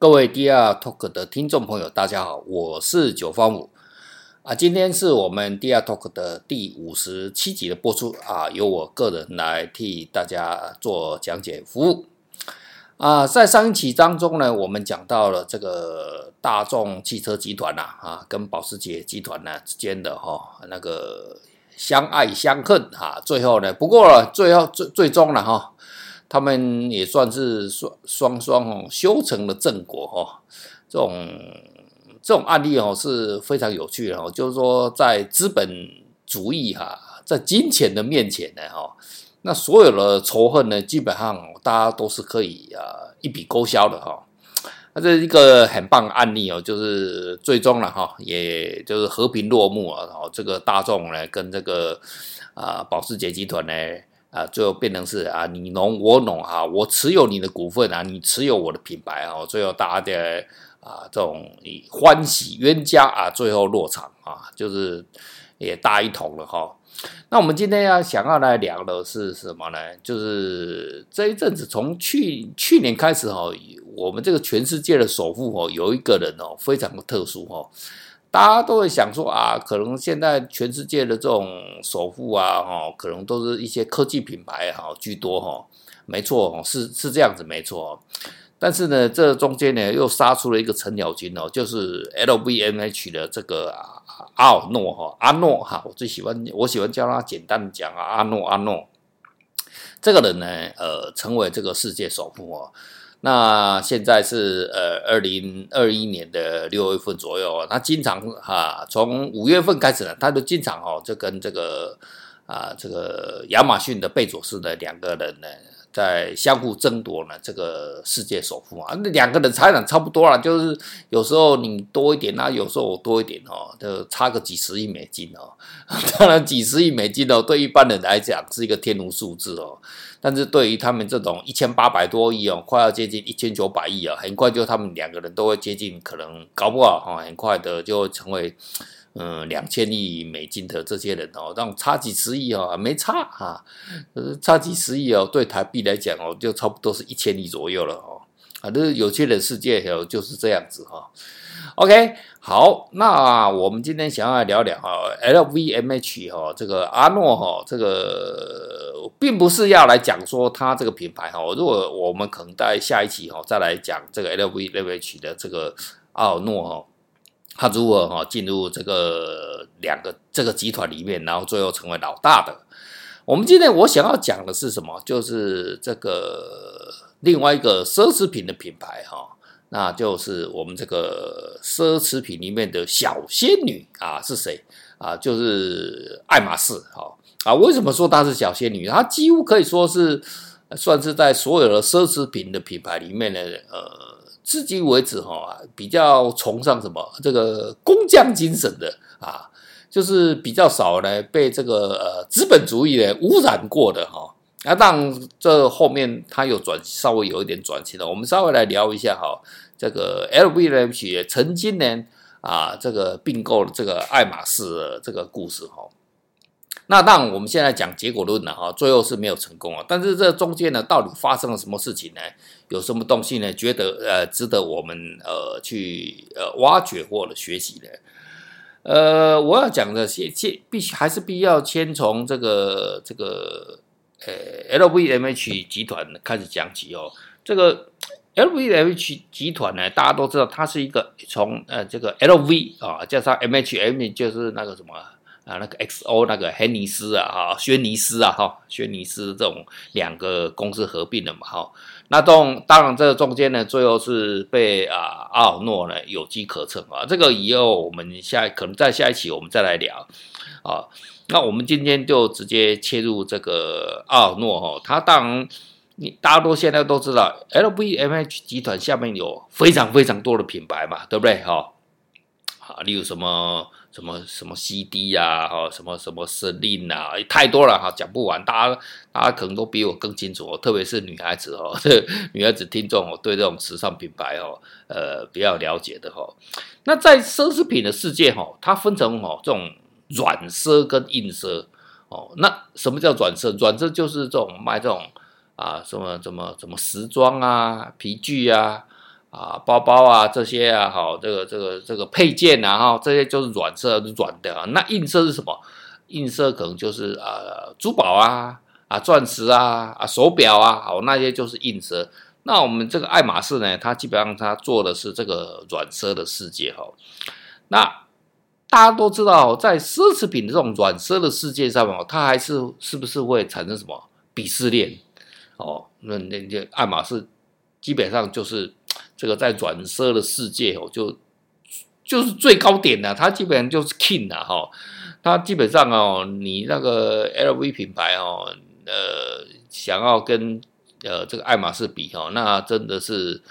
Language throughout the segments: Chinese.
各位 DR Talk 的听众朋友，大家好，我是九方五啊。今天是我们 DR Talk 的第五十七集的播出啊，由我个人来替大家做讲解服务啊。在上一期当中呢，我们讲到了这个大众汽车集团呐啊，跟保时捷集团呢之间的哈那个相爱相恨啊，最后呢，不过最后最最终了哈。他们也算是双双双哦修成了正果哈，这种这种案例哦是非常有趣的哦，就是说在资本主义哈，在金钱的面前呢哈，那所有的仇恨呢，基本上大家都是可以啊一笔勾销的哈。那这是一个很棒的案例哦，就是最终了哈，也就是和平落幕啊，然后这个大众呢跟这个啊保时捷集团呢。啊，最后变成是啊，你侬我侬啊，我持有你的股份啊，你持有我的品牌啊，最后大家的啊这种欢喜冤家啊，最后落场啊，就是也大一统了哈。那我们今天要想要来聊的是什么呢？就是这一阵子从去去年开始哈，我们这个全世界的首富哦，有一个人哦，非常的特殊哈。大家都会想说啊，可能现在全世界的这种首富啊，哈，可能都是一些科技品牌哈居多哈，没错，是是这样子没错。但是呢，这中间呢又杀出了一个程咬金哦，就是 LVMH 的这个阿尔诺哈阿诺哈，我最喜欢我喜欢叫他简单讲啊阿诺阿诺，这个人呢呃成为这个世界首富哦。那现在是呃二零二一年的六月份左右，他经常哈从五月份开始呢，他就经常哦就跟这个啊这个亚马逊的贝佐斯的两个人呢在相互争夺呢这个世界首富啊，那两个人财产差不多了，就是有时候你多一点啊，有时候我多一点哦，就差个几十亿美金哦，当然几十亿美金哦，对一般人来讲是一个天文数字哦。但是对于他们这种一千八百多亿哦，快要接近一千九百亿啊，很快就他们两个人都会接近，可能搞不好哈，很快的就成为嗯两千亿美金的这些人哦，让差几十亿哦，没差哈，差几十亿哦，对台币来讲哦，就差不多是一千亿左右了哦，啊，这有钱人世界哦就是这样子哈。OK，好，那我们今天想要来聊聊哈，LVMH 哈，这个阿诺哈，这个并不是要来讲说它这个品牌哈。如果我们可能在下一期哈再来讲这个 LVMH 的这个阿诺哈，他如何哈进入这个两个这个集团里面，然后最后成为老大的。我们今天我想要讲的是什么？就是这个另外一个奢侈品的品牌哈。那就是我们这个奢侈品里面的小仙女啊，是谁啊？就是爱马仕，哈啊！为什么说她是小仙女？她几乎可以说是算是在所有的奢侈品的品牌里面呢，呃，至今为止哈，比较崇尚什么这个工匠精神的啊，就是比较少呢被这个呃资本主义呢污染过的哈。那当然，这后面它有转，稍微有一点转型了。我们稍微来聊一下哈，这个 LVMH 也曾经呢啊，这个并购了这个爱马仕的这个故事哈。那当然，我们现在讲结果论了哈，最后是没有成功啊。但是这中间呢，到底发生了什么事情呢？有什么东西呢？觉得呃值得我们呃去呃挖掘或者学习的？呃，我要讲的先先必须还是必要先从这个这个。呃，LVMH 集团开始讲起哦。这个 LVMH 集团呢，大家都知道，它是一个从呃这个 LV 啊，加上 MHM 就是那个什么啊，那个 XO 那个轩尼斯啊，哈，轩尼斯啊，哈，轩尼斯这种两个公司合并了嘛，哈。那种当然这中间呢，最后是被啊阿尔诺呢有机可乘啊。这个以后我们下可能在下一期我们再来聊啊。那我们今天就直接切入这个阿尔诺哈，他当然你大家都现在都知道，LVMH 集团下面有非常非常多的品牌嘛，对不对哈？啊，例如什么什么什么 CD 啊，哈，什么什么 Celine 啊，太多了哈，讲不完。大家大家可能都比我更清楚，特别是女孩子哦，女孩子听众哦，对这种时尚品牌哦，呃，比较了解的哈。那在奢侈品的世界哈，它分成哦这种。软奢跟硬奢哦，那什么叫软奢？软奢就是这种卖这种啊什么什么什么时装啊、皮具啊啊，包包啊这些啊，好，这个这个这个配件啊，哈，这些就是软色软的啊。那硬色是什么？硬色可能就是啊，珠宝啊，啊，钻石啊，啊，手表啊，好，那些就是硬色。那我们这个爱马仕呢，它基本上它做的是这个软色的世界哈。那大家都知道，在奢侈品的这种软色的世界上面，它还是是不是会产生什么鄙视链？哦，那那那爱马仕基本上就是。这个在软色的世界哦，就就是最高点的，它基本上就是 king 了哈。它基本上哦，你那个 LV 品牌哦，呃，想要跟呃这个爱马仕比哦，那真的是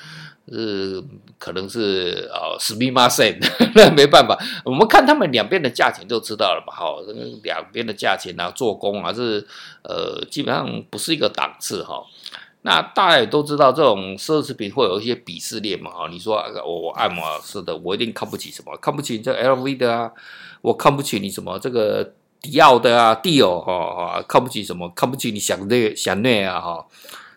是可能是啊，すみません，那没办法。我们看他们两边的价钱就知道了嘛，哈，两边的价钱啊，做工啊，是呃，基本上不是一个档次哈。 那大家也都知道，这种奢侈品会有一些鄙视链嘛？哈，你说我我爱马仕的，我一定看不起什么？看不起这 LV 的啊？我看不起你什么这个迪奥的啊？迪奥哈哈，看不起什么？看不起你香奈香奈啊？哈，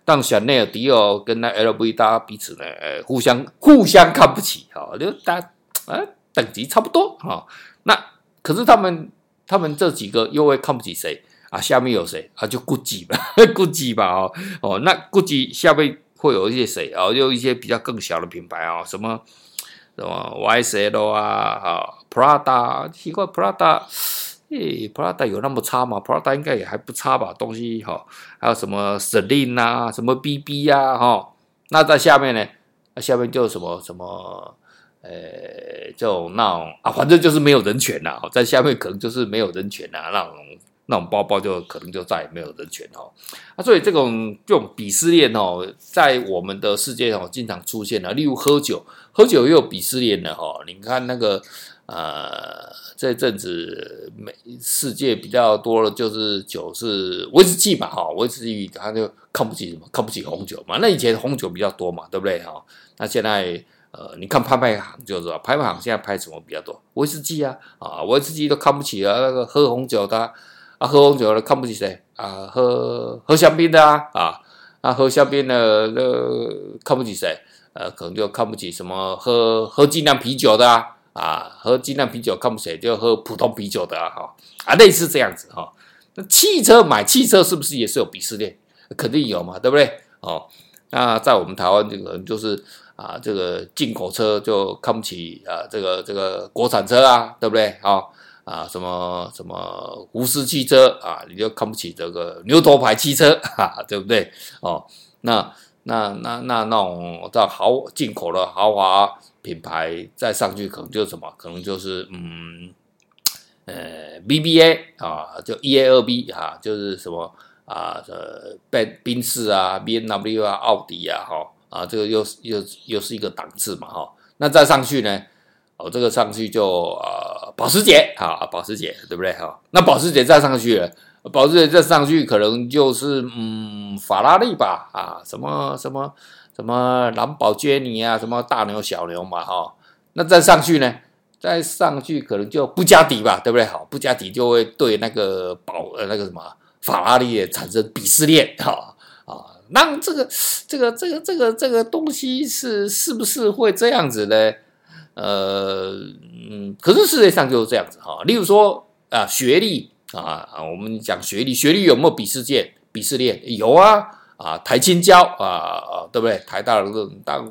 但香奈儿、迪奥跟那 LV 大家彼此呢，呃，互相互相看不起，哈，就大家啊等级差不多哈。那可是他们他们这几个又会看不起谁？啊，下面有谁啊？就 GUCCI 吧，GUCCI 吧，哦哦，那 GUCCI 下面会有一些谁啊？有一些比较更小的品牌啊，什么什么 YSL 啊，啊，Prada，奇怪，Prada，诶，Prada 有那么差吗？Prada 应该也还不差吧？东西哈，还有什么 Celine 啊，什么 BB 呀，哈，那在下面呢？那下面就什么什么，呃，这种那种啊，反正就是没有人权呐，在下面可能就是没有人权呐，那种。那种包包就可能就再也没有人权哦，啊，所以这种这种鄙视链哦，在我们的世界上经常出现了。例如喝酒，喝酒也有鄙视链的哈。你看那个呃，这阵子美世界比较多的就是酒是威士忌嘛哈，威士忌他就看不起什么，看不起红酒嘛。那以前红酒比较多嘛，对不对哈？那现在呃，你看拍卖行就是说，拍卖行现在拍什么比较多？威士忌啊啊，威士忌都看不起啊，那个喝红酒的。喝红酒的看不起谁啊？喝喝香槟的啊啊！喝香槟的那看不起谁？呃，可能就看不起什么喝喝精酿啤酒的啊啊！喝精酿啤酒看不起？就喝普通啤酒的啊哈啊，类似这样子哈。那汽车买汽车是不是也是有鄙视链？肯定有嘛，对不对？哦，那在我们台湾这个就是啊，这个进口车就看不起啊，这个这个国产车啊，对不对？啊。啊，什么什么福斯汽车啊，你就看不起这个牛头牌汽车，哈、对不对？哦，那那那那那种在豪进口的豪华品牌再上去，可能就是什么？可能就是嗯，呃，BBA 啊，就 EA 二 B 啊，就是什么啊，这奔宾士啊，BMW 啊，奥迪啊，哈啊，这个又又又是一个档次嘛，哈。那再上去呢？哦，这个上去就呃保时捷啊，保时捷对不对哈？那保时捷再上去了，保时捷再上去可能就是嗯法拉利吧啊，什么什么什么蓝宝坚尼啊，什么大牛小牛嘛哈。那再上去呢？再上去可能就布加迪吧，对不对？好，布加迪就会对那个保呃那个什么法拉利也产生鄙视链哈啊。那这个这个这个这个这个东西是是不是会这样子呢？呃嗯，可是世界上就是这样子哈。例如说啊，学历啊啊，我们讲学历，学历有没有鄙视链？鄙视链有啊啊，台清交啊啊，对不对？台大的当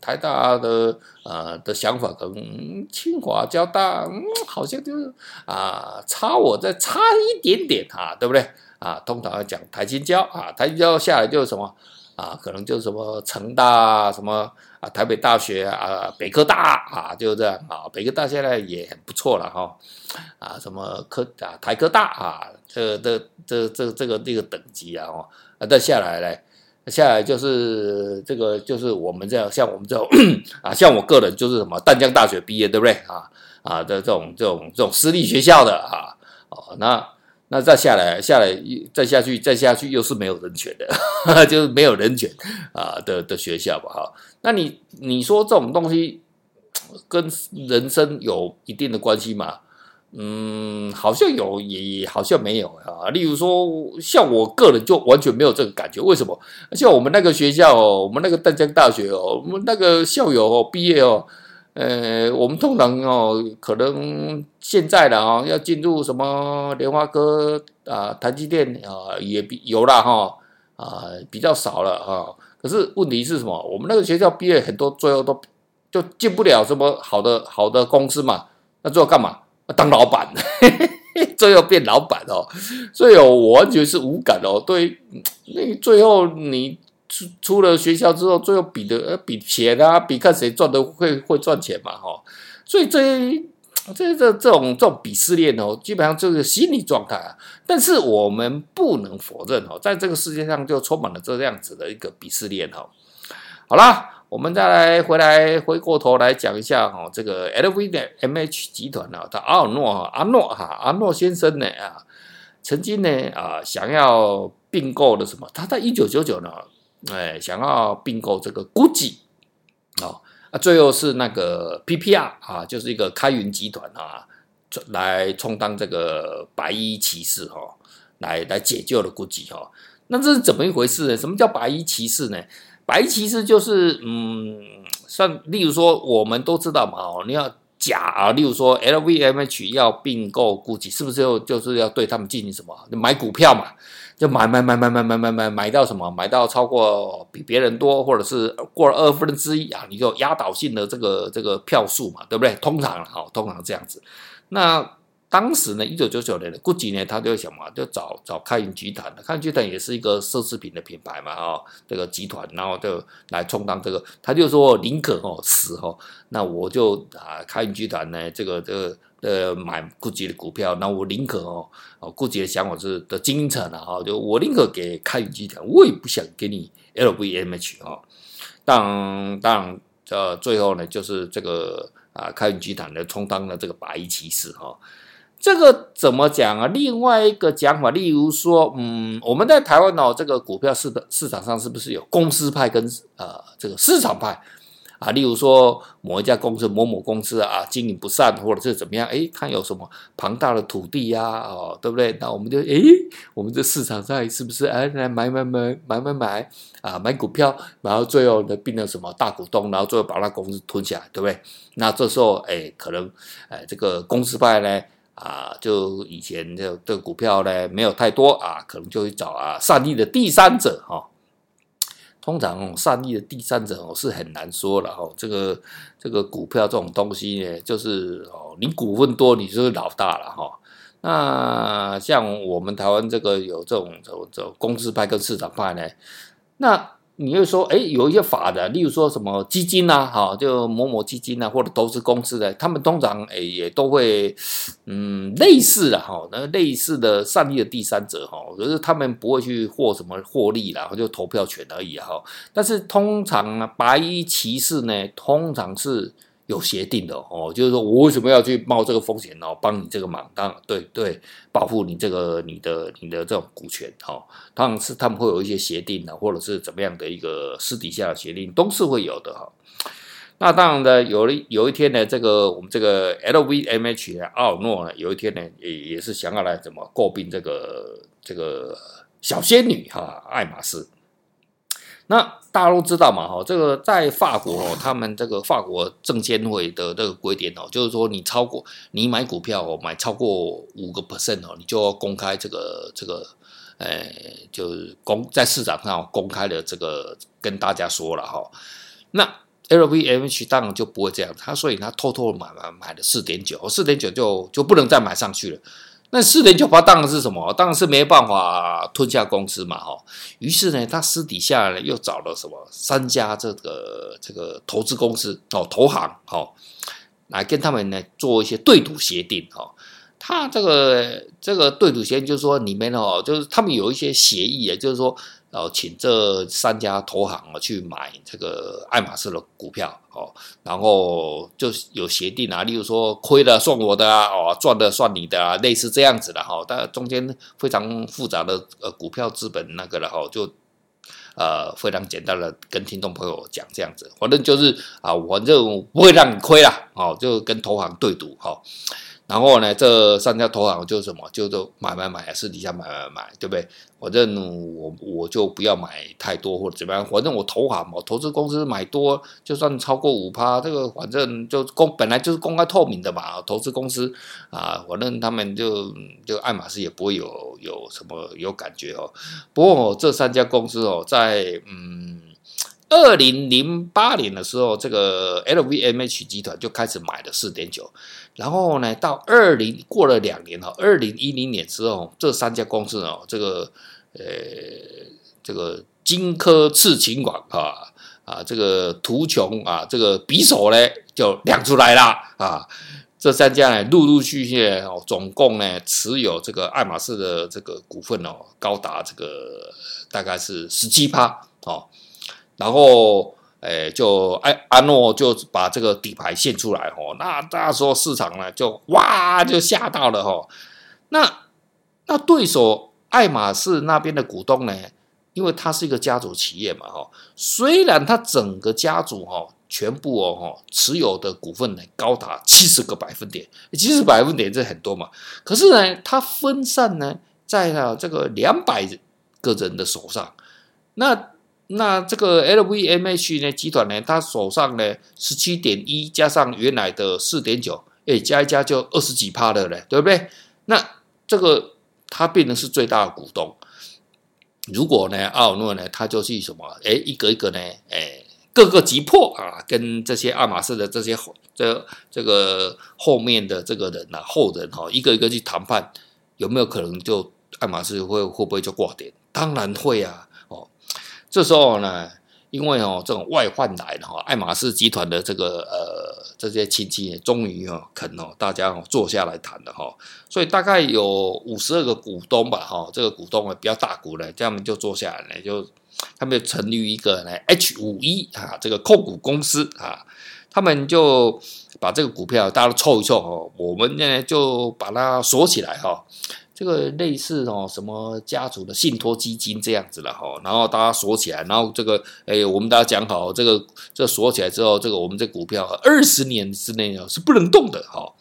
台大的啊的想法可能清华交大，嗯，好像就是啊差我再差一点点啊，对不对？啊，通常要讲台清交啊，台清交下来就是什么啊？可能就是什么成大什么。啊，台北大学啊，北科大啊，就这样啊，北科大现在也很不错了哈，啊，什么科啊，台科大啊，这这这这这个这个等级啊，哦，啊，再下来呢，下来就是这个就是我们这样，像我们这种 啊，像我个人就是什么淡江大学毕业，对不对啊？啊的这种这种这种私立学校的啊，哦，那。那再下来，下来再下去，再下去又是没有人权的，就是没有人权啊的的学校吧？哈，那你你说这种东西跟人生有一定的关系吗？嗯，好像有，也好像没有啊。例如说，像我个人就完全没有这个感觉。为什么？像我们那个学校，我们那个淡江大学哦，我们那个校友哦，毕业哦，呃，我们通常哦，可能现在的啊，要进入什么联发科啊、台积电啊，也比有了哈啊，比较少了啊。可是问题是什么？我们那个学校毕业很多，最后都就进不了什么好的好的公司嘛。那最后干嘛？当老板，最后变老板哦，所以哦，我完全是无感哦。对，那最后你出出了学校之后，最后比的呃比钱啊，比看谁赚的会会赚钱嘛，哈。所以这这这这种这种鄙视链哦，基本上就是心理状态啊。但是我们不能否认哦，在这个世界上就充满了这样子的一个鄙视链哦。好啦。我们再来回来回过头来讲一下哈，这个 LVMH 集团啊，他阿尔诺哈阿诺哈阿诺先生呢啊，曾经呢啊想要并购的什么？他在一九九九呢，哎想要并购这个 GUCCI 啊，啊最后是那个 PPR 啊，就是一个开云集团啊，来充当这个白衣骑士哈，来来解救了 GUCCI 哈。那这是怎么一回事呢？什么叫白衣骑士呢？白衣骑士就是，嗯，像例如说，我们都知道嘛，哦，你要假啊，例如说，LVMH 要并购 GUCCI，是不是就就是要对他们进行什么？买股票嘛，就买买买买买买买买买到什么？买到超过比别人多，或者是过了二分之一啊，你就压倒性的这个这个票数嘛，对不对？通常好，通常这样子，那。当时呢，一九九九年的 GUCCI 呢，他就想嘛，就找找开云集团的，开云集团也是一个奢侈品的品牌嘛，哈，这个集团，然后就来充当这个，他就说宁可哦死哦，那我就啊开云集团呢，这个这个呃买 GUCCI 的股票，那我宁可哦哦 GUCCI 的想法是的精诚啊，哈，就我宁可给开云集团，我也不想给你 LVMH 哈，当当呃最后呢，就是这个啊开云集团呢充当了这个白衣骑士哈。这个怎么讲啊？另外一个讲法，例如说，嗯，我们在台湾哦，这个股票市的市场上是不是有公司派跟呃这个市场派啊？例如说，某一家公司某某公司啊，经营不善或者是怎么样？哎，看有什么庞大的土地呀，哦，对不对？那我们就哎，我们这市场上是不是哎来买买买买买买啊买股票，然后最后呢变成什么大股东，然后最后把那公司吞下来，对不对？那这时候哎，可能哎这个公司派呢？啊，就以前这这股票呢，没有太多啊，可能就会找啊善意的第三者哈、通常、善意的第三者哦是很难说了哈、哦。这个这个股票这种东西呢，就是哦，你股份多，你就是老大了哈、哦。那像我们台湾这个有这种这种这种公司派跟市场派呢，那。你又说，哎，有一些法的，例如说什么基金呐，哈，就某某基金呐，或者投资公司的，他们通常诶也都会，嗯，类似的哈，那类似的善意的第三者哈，可是他们不会去获什么获利啦，就投票权而已哈。但是通常啊，白衣骑士呢，通常是。有协定的哦，就是说我为什么要去冒这个风险哦，帮你这个忙，当然对对，保护你这个你的你的这种股权哈，当然是他们会有一些协定的，或者是怎么样的一个私底下的协定，都是会有的哈。那当然的，有一有一天呢，这个我们这个 LVMH 的奥尔诺呢，有一天呢，也也是想要来怎么诟病这个这个小仙女哈，爱马仕。那大家都知道嘛，哈，这个在法国哦，他们这个法国证监会的这个规定哦，就是说你超过你买股票哦，买超过五个 percent 哦，你就要公开这个这个，呃，就是公在市场上公开的这个跟大家说了哈。那 LVMH 当然就不会这样，他所以他偷偷买买买了四点九，四点九就就不能再买上去了。那四点九八当然是什么？当然是没办法吞下公司嘛，哈。于是呢，他私底下呢又找了什么三家这个这个投资公司哦，投行哦，来跟他们呢做一些对赌协定哦。他这个这个对赌协定就是说里面哦，就是他们有一些协议，啊就是说。然后请这三家投行啊去买这个爱马仕的股票哦，然后就有协定啊，例如说亏了算我的啊，哦赚的算你的啊，类似这样子的哈。但中间非常复杂的呃股票资本那个了哈，就呃非常简单的跟听众朋友讲这样子，反正就是啊，反正不会让你亏了，哦，就跟投行对赌哈。然后呢，这三家投行就什么，就都买买买，私底下买买买，对不对？反正我我就不要买太多或者怎么样，反正我投行嘛，投资公司买多，就算超过五趴，这个反正就公本来就是公开透明的嘛，投资公司啊，反正他们就就爱马仕也不会有有什么有感觉哦。不过这三家公司哦，在嗯。二零零八年的时候，这个 LVMH 集团就开始买了四点九，然后呢，到二零过了两年哈，二零一零年之后，这三家公司哦，这个呃，这个金科次勤广啊啊，这个图琼啊，这个匕首呢就亮出来了啊，这三家呢，陆陆续续哦，总共呢持有这个爱马仕的这个股份哦，高达这个大概是十七趴哦。然后，诶，就阿阿诺就把这个底牌献出来哦，那那时候市场呢就哇就吓到了哦。那那对手爱马仕那边的股东呢，因为他是一个家族企业嘛哈，虽然他整个家族哈全部哦哈持有的股份呢高达七十个百分点，七十百分点这很多嘛，可是呢，他分散呢在了这个两百个人的手上，那。那这个 LVMH 呢集团呢，它手上呢十七点一加上原来的四点九，哎，加一加就二十几趴的嘞，对不对？那这个它变成是最大的股东。如果呢，奥尔诺呢，他就去什么？哎，一个一个呢，哎，各个击破啊，跟这些爱马仕的这些这这个后面的这个人呐、啊，后人哈、一个一个去谈判，有没有可能就爱马仕会会不会就挂点？当然会啊。这时候呢，因为哦，这种外患来了哈，爱马仕集团的这个呃这些亲戚终于哦肯哦大家哦坐下来谈了哈，所以大概有五十二个股东吧哈，这个股东呢比较大股呢，这样们就坐下来呢，就他们就成立一个呢 H 五一啊这个控股公司啊，他们就把这个股票大家都凑一凑哦，我们呢就把它锁起来哈。这个类似哦，什么家族的信托基金这样子了哈，然后大家锁起来，然后这个哎，我们大家讲好，这个这锁起来之后，这个我们这股票二十年之内是不能动的哈。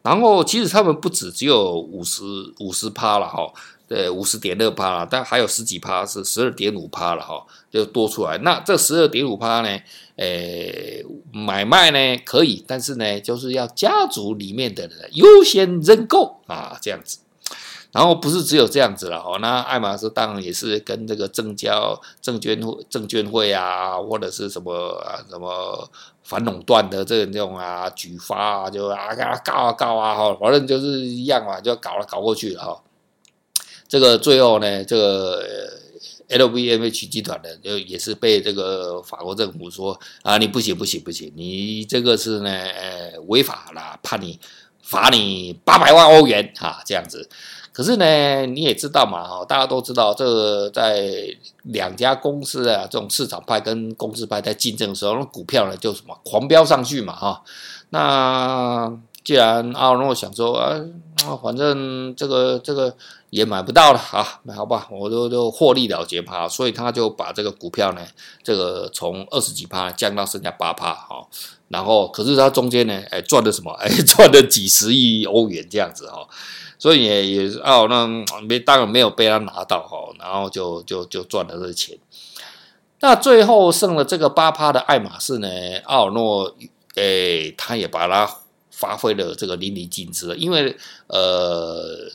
然后其实他们不止只有五十五十趴了哈，对，五十点二趴了，但还有十几趴是十二点五趴了哈，就多出来。那这十二点五趴呢，诶，买卖呢可以，但是呢，就是要家族里面的人优先认购啊，这样子。然后不是只有这样子了哦，那爱马仕当然也是跟这个证交证券会证券会啊，或者是什么啊什么反垄断的这种啊举发啊，就啊告啊告啊哈，反正就是一样嘛，就搞了搞过去了哈。这个最后呢，这个 LVMH 集团的就也是被这个法国政府说啊，你不行不行不行，你这个是呢呃违法了，判你罚你八百万欧元啊，这样子。可是呢，你也知道嘛，哈，大家都知道，这个在两家公司啊，这种市场派跟公司派在竞争的时候，那股票呢就什么狂飙上去嘛，哈。那既然奥尔诺想说啊，反正这个这个也买不到了啊，好吧，我就就获利了结嘛，所以他就把这个股票呢，这个从二十几趴降到剩下八趴，哈。然后，可是他中间呢，哎，赚了什么？哎，赚了几十亿欧元这样子，哈。所以也也是哦，那没当然没有被他拿到哈，然后就就就赚了这钱。那最后剩了这个八趴的爱马仕呢，奥尔诺诶，他也把它发挥的这个淋漓尽致了。因为呃，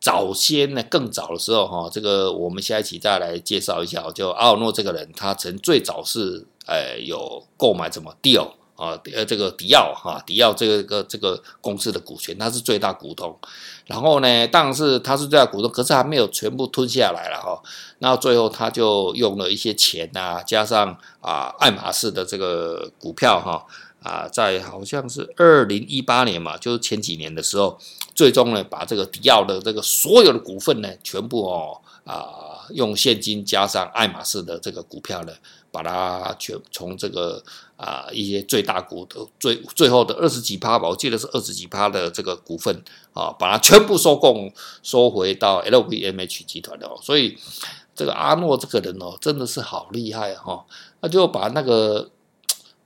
早先呢，更早的时候哈，这个我们下一期再来介绍一下。就奥尔诺这个人，他曾最早是呃有购买什么掉啊，呃，这个迪奥哈，迪奥这个这个公司的股权，他是最大股东。然后呢，当时他是最大股东，可是还没有全部吞下来了哈。那最后他就用了一些钱啊，加上啊爱马仕的这个股票哈啊，在好像是二零一八年嘛，就是前几年的时候，最终呢把这个迪奥的这个所有的股份呢，全部哦啊用现金加上爱马仕的这个股票呢，把它全从这个。啊，一些最大股的最最后的二十几趴吧，我记得是二十几趴的这个股份啊，把它全部收购收回到 LVMH 集团的哦。所以这个阿诺这个人哦，真的是好厉害哈，他就把那个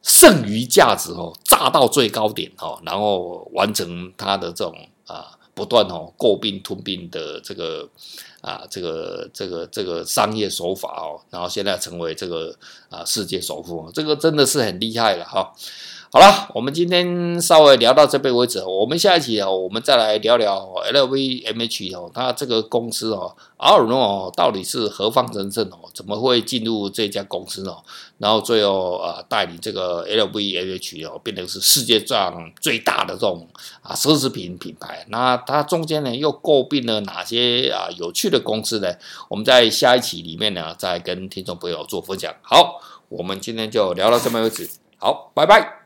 剩余价值哦，炸到最高点哦，然后完成他的这种啊不断哦购并吞并的这个啊这个这个这个商业手法哦，然后现在成为这个啊世界首富，这个真的是很厉害了哈。好了，我们今天稍微聊到这边为止。我们下一期哦，我们再来聊聊 LVMH 哦，它这个公司哦，阿尔诺哦，到底是何方神圣哦？怎么会进入这家公司哦？然后最后啊，带领这个 LVMH 哦，变成是世界上最大的这种啊奢侈品品牌。那它中间呢，又购并了哪些啊有趣的公司呢？我们在下一期里面呢，再跟听众朋友做分享。好，我们今天就聊到这边为止。好，拜拜。